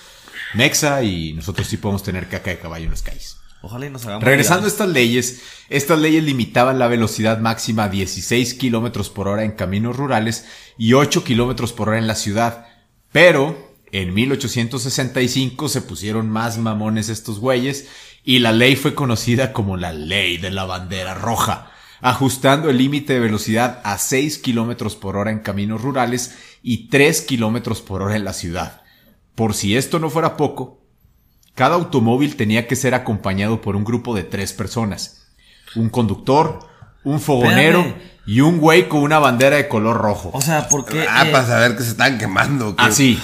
Mexa y nosotros sí podemos tener caca de caballo en las calles. Ojalá y nos hagamos. Regresando a estas leyes, estas leyes limitaban la velocidad máxima a 16 kilómetros por hora en caminos rurales y 8 kilómetros por hora en la ciudad. Pero en 1865 se pusieron más mamones estos güeyes y la ley fue conocida como la ley de la bandera roja, ajustando el límite de velocidad a 6 kilómetros por hora en caminos rurales y 3 kilómetros por hora en la ciudad. Por si esto no fuera poco, cada automóvil tenía que ser acompañado por un grupo de tres personas. Un conductor, un fogonero Espérame. y un güey con una bandera de color rojo. O sea, ¿por qué? ah, eh, para saber que se están quemando. que- Así.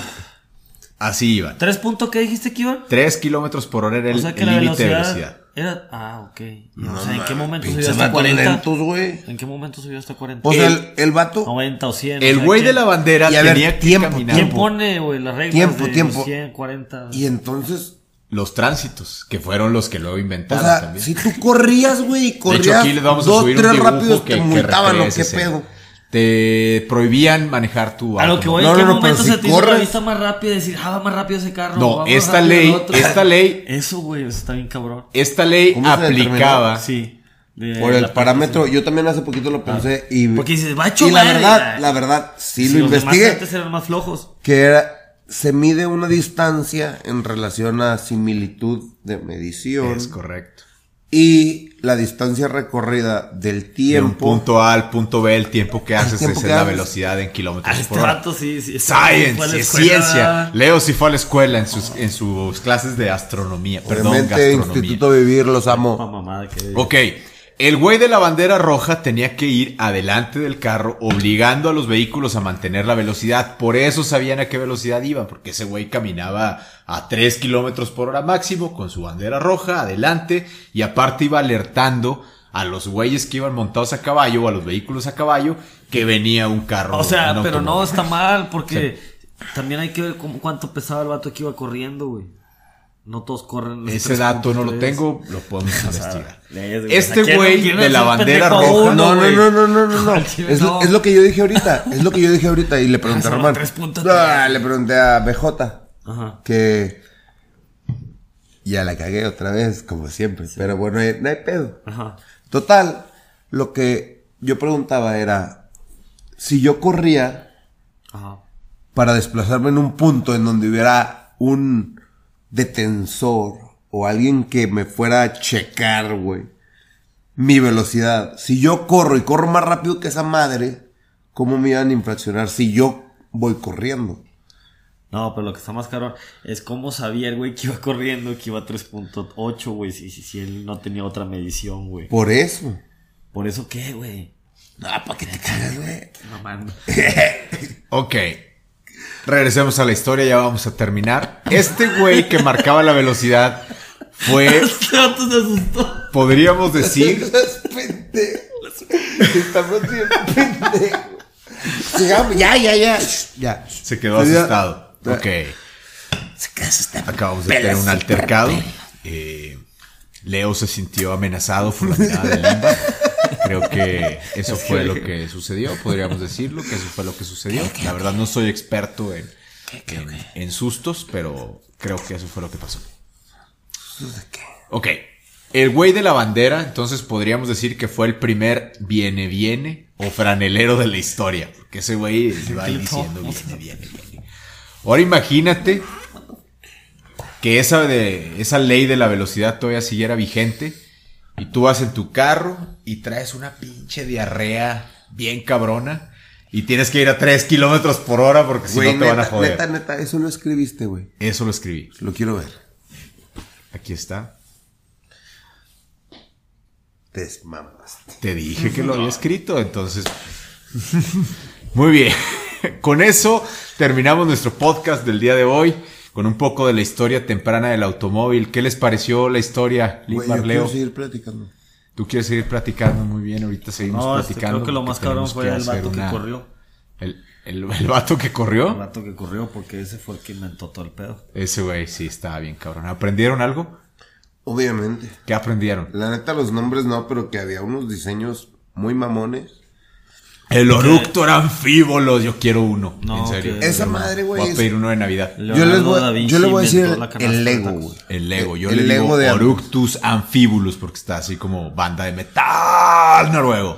Así iban. ¿Tres puntos qué dijiste que iban? Tres kilómetros por hora era el O sea límite de velocidad, era. Ah, ok. No o sea, ¿en qué momento subió hasta vatos 40? lentos, güey. ¿En qué momento subió hasta 40? O sea, El- el, vato, 90 o 100. El o sea, güey de ¿quién- la bandera Y a ver, tenía que tiempo, caminar ¿Quién tiempo. pone, güey, las reglas Tiempo, de tiempo. 100, 40? y entonces, los tránsitos, que fueron los que luego o inventaron sea, también. si tú corrías, güey, y de corrías hecho, aquí les vamos a dos, subir un tres dibujo rápidos, que, te que multaban, recrea ¿o esa qué pedo? Te prohibían manejar tu A lo que voy, No, ¿en qué no, no, momento se si te hizo la vista más rápida y decir, ah, va más rápido ese carro? No, esta ley, otro"? esta ley, Eso, güey, eso está bien cabrón. esta ley ¿Cómo se aplicaba. Sí. de Por el parámetro, yo también hace poquito lo pensé y... Porque dices, va a Y la verdad, la verdad, sí Si lo los demás investigué, antes eran más flojos. que era, se mide una distancia en relación a similitud de medición Es correcto. Y la distancia recorrida del De un tiempo. punto A al punto B, el tiempo que haces tiempo es que la haces. velocidad en kilómetros Ah, este por hora. vato sí, sí. Science, la es escuela. ciencia. Leo sí fue a la escuela en sus, en sus clases de astronomía. Perdón, Obviamente, gastronomía. Instituto Vivir, los amo. mamada que- Ok. El güey de la bandera roja tenía que ir adelante del carro, obligando a los vehículos a mantener la velocidad. Por eso sabían a qué velocidad iban, porque ese güey caminaba a 3 kilómetros por hora máximo con su bandera roja adelante y aparte iba alertando a los güeyes que iban montados a caballo o a los vehículos a caballo que venía un carro. O sea, pero no está mal, porque también hay que ver cómo- cuánto pesaba el vato que iba corriendo, güey. No todos corren. Ese dato no lo 3.3. tengo, lo podemos investigar. Este ¿Quién- güey de la bandera roja. No, no, no, no, no, no, Es, lo, que yo dije ahorita. Es lo que yo dije ahorita. Y le pregunté a Román. 3.3. Ah, le pregunté a BJ. Ajá. Que. Ya la cagué otra vez, como siempre. Pero bueno, no hay, no hay pedo. Total, lo que yo preguntaba era. Si yo corría Ajá. para desplazarme en un punto en donde hubiera un detensor o alguien que me fuera a checar, güey, mi velocidad. Si yo corro y corro más rápido que esa madre, ¿cómo me iban a infraccionar si yo voy corriendo? No, pero lo que está más caro es cómo sabía el güey que iba corriendo que iba a 3.8, güey, si, si, si él no tenía otra medición, güey. Por eso. ¿Por eso qué, güey? No, ¿para qué te cagas, güey? Mamando. Ok. Regresemos a la historia, ya vamos a terminar. Este güey que marcaba la velocidad fue, Este vato se asustó. podríamos decir. Estamos bien pendejos. Ya, ya, ya. Ya. se quedó asustado. Ok. Se queda asustado. Acabamos de tener un altercado. Eh, Leo se sintió amenazado por la mirada de Limba. Creo que eso fue lo que sucedió, podríamos decirlo, que eso fue lo que sucedió. La verdad no soy experto en, en, en sustos, pero creo que eso fue lo que pasó. Ok. El güey de la bandera, entonces podríamos decir que fue el primer viene viene o franelero de la historia. Porque ese güey ahí diciendo viene, viene, viene. Ahora imagínate que esa, de, esa ley de la velocidad todavía siguiera vigente y tú vas en tu carro y traes una pinche diarrea bien cabrona y tienes que ir a 3 kilómetros por hora porque si no te van a joder. neta, neta, eso lo escribiste, güey. Eso lo escribí. Lo quiero ver. Aquí está. Desmamaste. Te dije que lo había escrito, entonces. Muy bien. Con eso terminamos nuestro podcast del día de hoy. Con un poco de la historia temprana del automóvil. ¿Qué les pareció la historia, Güey, Limbar yo quiero seguir platicando. Tú quieres seguir platicando muy bien. Ahorita seguimos No, este, platicando. creo que lo más cabrón fue el vato que corrió. El, el, el vato que El corrió. vato que corrió porque ese fue el que inventó todo el pedo. Ese güey sí estaba bien cabrón. ¿Aprendieron algo? Obviamente. ¿Qué aprendieron? La neta, los nombres no, pero que había unos diseños muy mamones. El Oructor Anfíbolos. Yo quiero uno. No, en serio. que- Esa madre, güey. Voy a pedir uno de Navidad. Yo les voy, da Vinci yo le voy a decir el, el de Lego, güey. El Lego, yo El le digo Lego de ambos. Oructus Amphibulus porque está así como banda de metal noruego.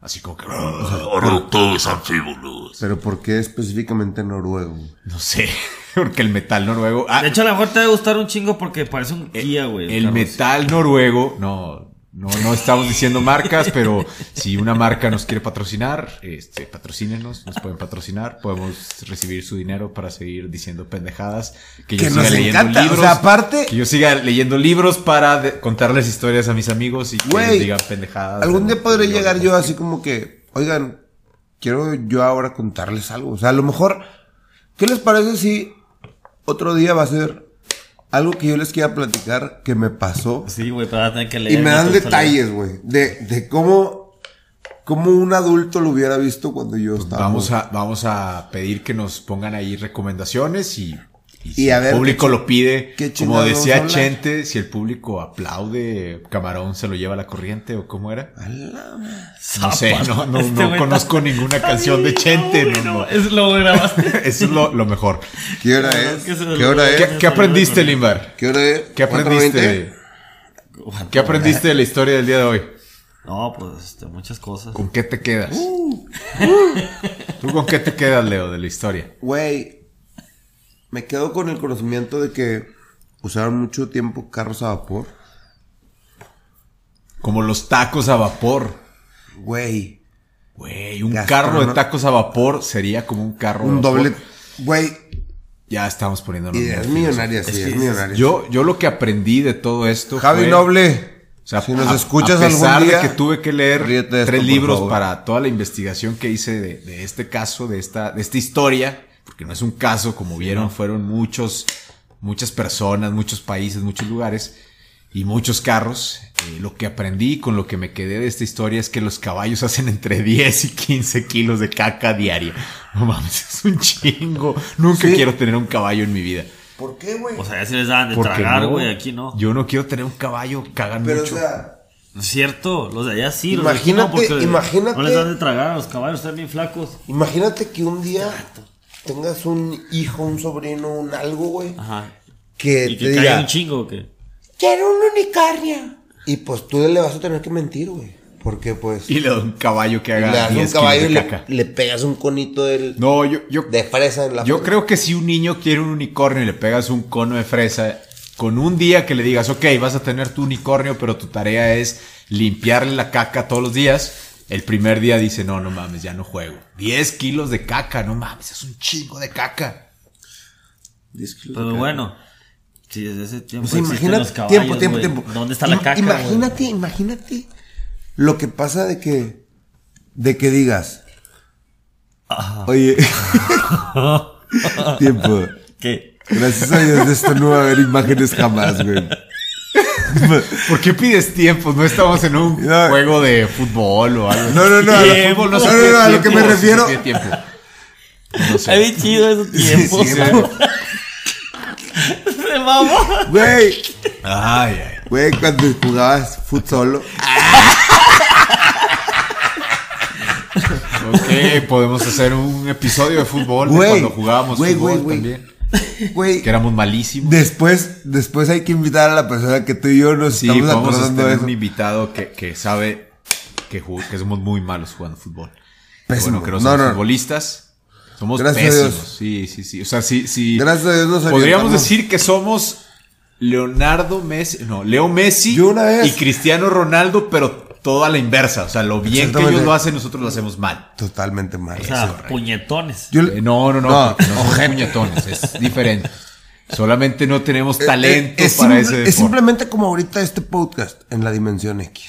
Así como que... Oructus Amphibulus. Pero ¿por qué específicamente noruego? No sé, porque el metal noruego... ah, De hecho, a lo mejor te debe gustar un chingo porque parece un Kia, güey. el carro. metal noruego... No, no, no estamos diciendo marcas, pero si una marca nos quiere patrocinar, este, patrocínenos, nos pueden patrocinar, podemos recibir su dinero para seguir diciendo pendejadas, que yo Que siga nos leyendo encanta, o libros, sea, aparte- que yo siga leyendo libros para de- contarles historias a mis amigos y que Güey, ellos digan pendejadas. Algún día podré llegar yo así como que, oigan, quiero yo ahora contarles algo. O sea, a lo mejor, ¿qué les parece si otro día va a ser algo que yo les quiera platicar que me pasó? Sí, güey, pero vas a tener que leer. Y me dan detalles, güey, de, de cómo, cómo un adulto lo hubiera visto cuando yo estaba. Vamos a, vamos a pedir que nos pongan ahí recomendaciones y, y si Y a el ver público lo pide, como decía. Chente, si el público aplaude, Camarón se lo lleva a la corriente o cómo era. No sé, no, no, Este no conozco está- ninguna canción de Chente. No, no. Es lo grabaste. Eso es lo, lo mejor. ¿Qué hora es? ¿Qué hora es? ¿Qué, qué aprendiste, Limbar? ¿Qué hora es? ¿Qué aprendiste? 4:20? ¿Qué aprendiste de la historia del día de hoy? No, pues, este, muchas cosas. ¿Con qué te quedas? Uh. ¿Tú con qué te quedas, Leo, de la historia? Güey, me quedo con el conocimiento de que usaron mucho tiempo carros a vapor. Como los tacos a vapor. Güey. Güey, un carro de tacos a vapor sería como un carro. Un vapor. doble. Güey. Ya estamos poniéndonos. Y muy es finos. millonaria, sí, es millonaria. Yo, yo lo que aprendí de todo esto. Javi fue- Noble. O sea, si nos a- escuchas a pesar algún día. de que tuve que leer de esto, tres libros para toda la investigación que hice de, de este caso, de esta, de esta historia, porque no es un caso, como vieron, fueron muchos, muchas personas, muchos países, muchos lugares y muchos carros. Eh, lo que aprendí con lo que me quedé de esta historia es que los caballos hacen entre 10 y 15 kilos de caca diaria. No mames, es un chingo. Nunca Sí. quiero tener un caballo en mi vida. ¿Por qué, güey? O sea, ya se les daban de Porque tragar, no, güey, aquí no. Yo no quiero tener un caballo, cagan Pero, mucho. o sea. No es cierto, los de allá sí, los de aquí no, Imagínate- porque imagínate- no les dan de tragar a los caballos, están bien flacos. Imagínate que un día tengas un hijo, un sobrino, un algo, güey. Ajá. Que Y te que caiga diga, un chingo, ¿o qué? quiero un unicornio. Y pues tú le vas a tener que mentir, güey. Porque pues. Y le doy un caballo que le haga das 10 un caballo y le, le pegas un conito del, No, yo, yo, de fresa en la yo creo que si un niño quiere un unicornio y le pegas un cono de fresa, con un día que le digas, ok, vas a tener tu unicornio, pero tu tarea es limpiarle la caca todos los días, el primer día dice, no, no mames, ya no juego. 10 kilos de caca, no mames, es un chingo de caca. Pero bueno, si desde ese tiempo O sea, existen imagínate, los caballos, tiempo, tiempo, güey, tiempo. ¿Dónde está la caca? Imagínate, imagínate lo que pasa de que, de que digas, oye, tiempo. ¿Qué? Gracias a Dios de esto no va a haber imágenes jamás, güey. ¿Por qué pides tiempo? No estamos en un No. juego de fútbol o algo. No, no, no, fútbol no, no, pide no, a lo que me sí refiero- tiempo. No sé. bien chido esos tiempos. sí, güey. Se mamó. Güey, Ay, ay. güey, cuando jugabas fut solo. Ok, podemos hacer un episodio de fútbol de cuando jugábamos güey, fútbol güey, güey. también. Güey, Que éramos malísimos. después, después hay que invitar a la persona que tú y yo nos sí, estamos vamos a acordando tener de un invitado que, que sabe que, que somos muy malos jugando fútbol. Bueno, que no somos no. futbolistas. Somos Gracias a pésimos. Dios. Sí, sí, sí. O sea, sí, sí. Gracias a Dios nos Podríamos decir que somos Leonardo Messi, no, Leo Messi Yo una vez- y Cristiano Ronaldo, pero todo a la inversa. O sea, lo bien que ellos lo hacen, nosotros lo hacemos mal. Totalmente mal. O sea, puñetones. Yo- Eh, no, no, no, No, no puñetones, es diferente. Solamente no tenemos Eh, talento eh, es para simple- ese deporte. Es simplemente como ahorita este podcast en la dimensión X.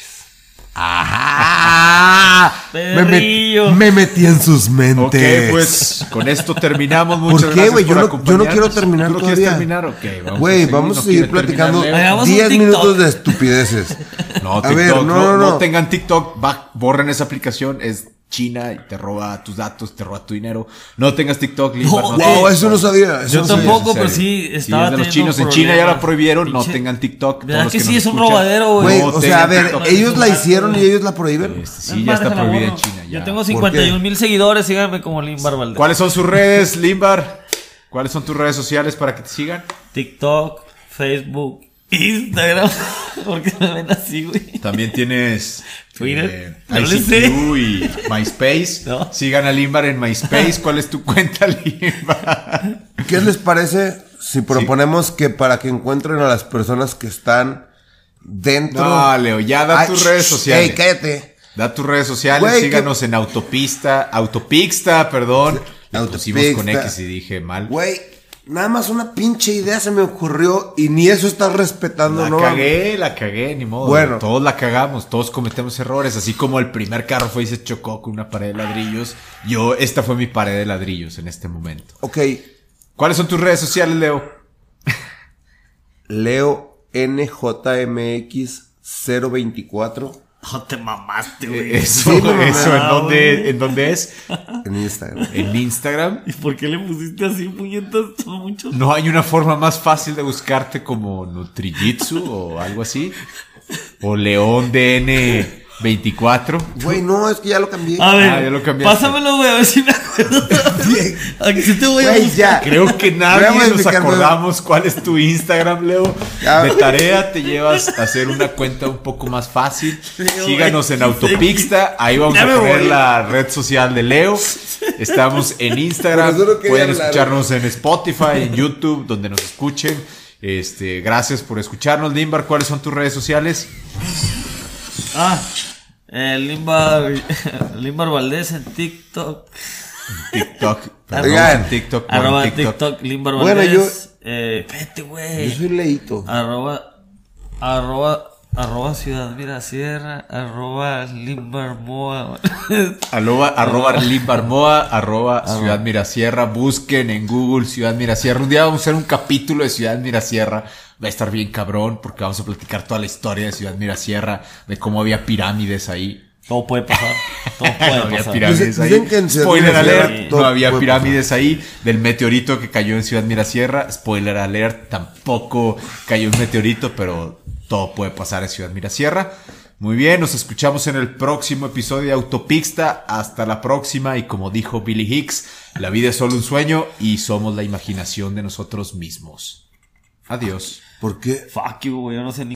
Ajá. Me, met- me metí en sus Ok, mentes. pues con esto terminamos. Muchas ¿Por qué, güey? Yo no, yo no quiero terminar ¿Tú no todavía. quieres terminar? Ok, vamos Güey, a seguir. vamos ¿No a seguir platicando terminar, Leo? Hagamos un 10 TikTok. minutos de estupideces. No, A TikTok, ver, no, no, no, no no. tengan TikTok, va, borren esa aplicación, es China y te roba tus datos, te roba tu dinero. No tengas TikTok, Limbar, No, no wow, tengas- eso no sabía. eso Yo no sabía. tampoco, en pero sí Sí, estaba es de los chinos. En China ya la prohibieron, no tengan TikTok. todos ¿Verdad los que nos sí es un robadero, güey? O sea, a ver, TikTok. ellos la hicieron y ellos la prohíben. Este, sí, ya está prohibida en. China. ya. Yo tengo ¿Por qué? 51 mil seguidores, síganme como Limbar Valdez. ¿Cuáles son sus redes, Limbar? ¿Cuáles son tus redes sociales para que te sigan? TikTok, Facebook, Instagram. Porque me ven así, güey. También tienes Twitter. eh, No sé. y MySpace. No. Sigan a Limbar en MySpace. ¿Cuál es tu cuenta, Limbar? ¿Qué les parece si proponemos que para que encuentren a las personas que están dentro. No, Leo, ya da Ay, tus redes sociales. Ey, cállate. Da tus redes sociales, Güey, síganos en Autopista, Autopixta, perdón. Le pusimos con. X y dije mal. Güey, nada más una pinche idea se me ocurrió y ni eso estás respetando, La ¿no? cagué, la cagué, ni modo. Bueno. Todos la cagamos, todos cometemos errores. Así como el primer carro fue y se chocó con una pared de ladrillos. Yo, esta fue mi pared de ladrillos en este momento. Ok, ¿Cuáles son tus redes sociales, Leo? Leo NJMX 024 No te mamaste, güey. Eh, Eso, Sí, eso, ¿en dónde. ¿en dónde es? en Instagram. En Instagram. ¿Y por qué le pusiste así, puñetas? Son muchos. ¿No hay una forma más fácil de buscarte como Nutrijitsu o algo así? ¿O León DN24? Güey, no, es que ya lo cambié. A ver, Ah, ya lo pásamelo, güey, a ver si me acuerdo. Aquí sí te voy a Güey, buscar. ya. Creo que nadie nos acordamos cuál es tu Instagram, Leo. Ya. De tarea te llevas a hacer una cuenta un poco más fácil. güey. Síganos en Autopixta. Ahí vamos Ya a poner voy. la red social de Leo. Estamos en Instagram. Pueden hablar. escucharnos en Spotify, en YouTube, donde nos escuchen. Este, gracias por escucharnos, Limbar. ¿Cuáles son tus redes sociales? Ah, eh, Limbar, Limbar Valdés en TikTok. TikTok. perdón, Oigan. en TikTok. Arroba TikTok. TikTok, Limbar Bueno, Valdés. Eh, vete, Yo güey. soy leíto. Arroba, arroba, arroba Ciudad Mirasierra, arroba Limbar Moa. Arroba, arroba Limbarmoa, arroba Ciudad Mirasierra. Busquen en Google Ciudad Mirasierra. Un día vamos a hacer un capítulo de Ciudad Mirasierra. Va a estar bien cabrón porque vamos a platicar toda la historia de Ciudad Mirasierra, de cómo había pirámides ahí. Todo puede pasar. Todo No puede había pasar. pirámides ahí. Spoiler alert, no había pirámides ahí. Del meteorito que cayó en Ciudad Mirasierra. Spoiler alert, tampoco cayó un meteorito, pero todo puede pasar en Ciudad Mirasierra. Muy bien, nos escuchamos en el próximo episodio de Autopista. Hasta la próxima. Y como dijo Billy Hicks, la vida es solo un sueño y somos la imaginación de nosotros mismos. Adiós. ¿Por qué? Fuck you, güey. Yo no sé ni.